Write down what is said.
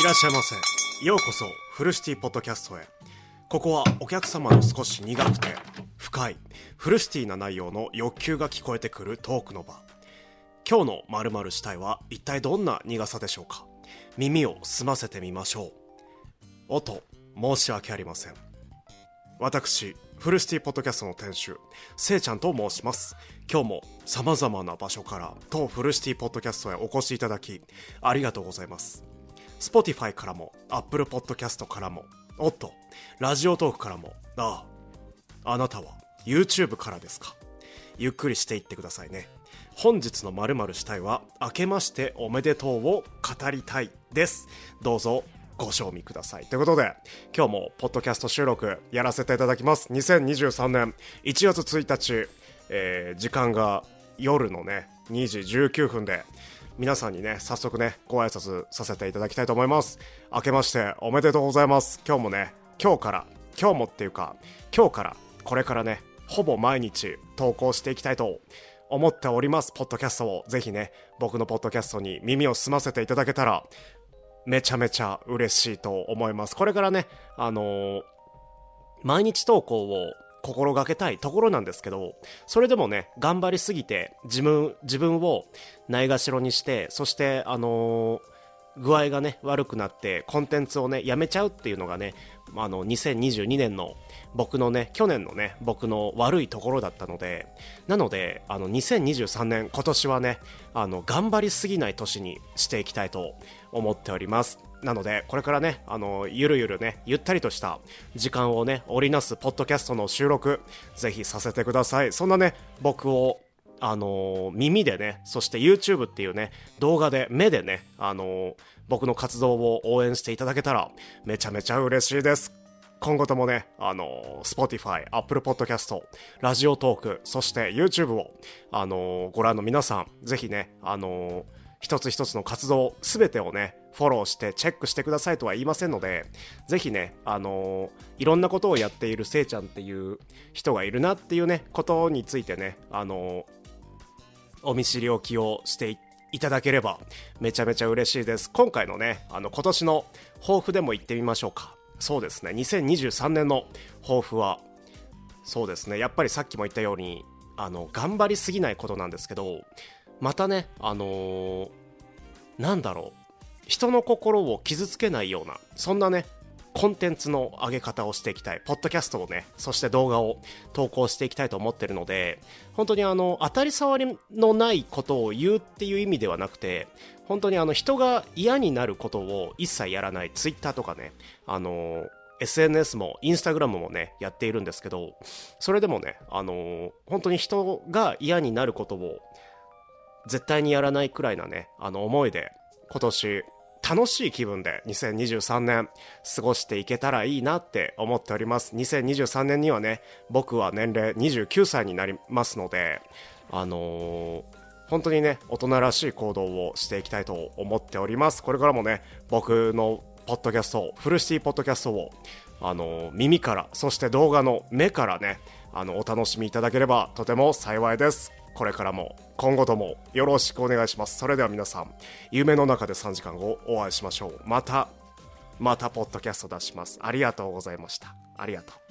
いらっしゃいませ。ようこそフルシティポッドキャストへ。ここはお客様の少し苦くて深いフルシティな内容の欲求が聞こえてくるトークの場。今日の〇〇したいは一体どんな苦さでしょうか？耳を澄ませてみましょう。おと申し訳ありません。私フルシティポッドキャストの店主せいちゃんと申します。今日も様々な場所から当フルシティポッドキャストへお越しいただきありがとうございます。Spotify からも Apple Podcast からもおっとラジオトークからもあああなたは YouTube からですか。ゆっくりしていってくださいね。本日の〇〇したいは明けましておめでとうを語りたいです。どうぞご賞味ください。ということで今日もポッドキャスト収録やらせていただきます。2023年1月1日、えー時間が夜のね2時19分で皆さんにね早速ねご挨拶させていただきたいと思います。明けましておめでとうございます。今日もね今日から今日もっていうか今日からこれからねほぼ毎日投稿していきたいと思っておりますポッドキャストを。ぜひね僕のポッドキャストに耳を澄ませていただけたらめちゃめちゃ嬉しいと思います。これからねあのー毎日投稿を心がけたいところなんですけどそれでもね頑張りすぎて自分自分をないがしろにしてそしてあのー具合がね悪くなってコンテンツをねやめちゃうっていうのがねあの2022年の僕のね去年のね僕の悪いところだったのでなのであの2023年今年はねあの頑張りすぎない年にしていきたいと思っております。なのでこれからねあのゆるゆるねゆったりとした時間をね織りなすポッドキャストの収録ぜひさせてくださいそんなね僕をあの耳でね、そして YouTube っていうね、動画で、目でね、あの僕の活動を応援していただけたら、めちゃめちゃ嬉しいです。今後ともね、あの Spotify、Apple Podcast、ラジオトーク、そして YouTube を、あのご覧の皆さん、ぜひね、あの一つ一つの活動、すべてをね、フォローしてチェックしてくださいとは言いませんので、ぜひね、あのーいろんなことをやっているせいちゃんっていう人がいるなっていうね、ことについてね、あのーお見知りおきをしていただければめちゃめちゃ嬉しいです。今回のねあの今年の抱負でも言ってみましょうか。そうですね。2023年の抱負はそうですね。やっぱりさっきも言ったようにあの頑張りすぎないことなんですけどまたねあのーなんだろう。人の心を傷つけないようなそんなねコンテンツの上げ方をしていきたいポッドキャストをねそして動画を投稿していきたいと思ってるので本当にあの当たり障りのないことを言うっていう意味ではなくて本当にあの人が嫌になることを一切やらないツイッターとかねあの SNS もインスタグラムもねやっているんですけどそれでもねあの本当に人が嫌になることを絶対にやらないくらいなねあの思いで今年楽しい気分で2023年過ごしていけたらいいなって思っております。2023年にはね僕は年齢29歳になりますのであのー本当にね大人らしい行動をしていきたいと思っております。これからもね僕のポッドキャストフルシティポッドキャストをあのー耳からそして動画の目からねあのお楽しみいただければとても幸いです。これからも今後ともよろしくお願いします。それでは皆さん夢の中で3時間後お会いしましょう。またまたポッドキャスト出します。ありがとうございました。ありがとう。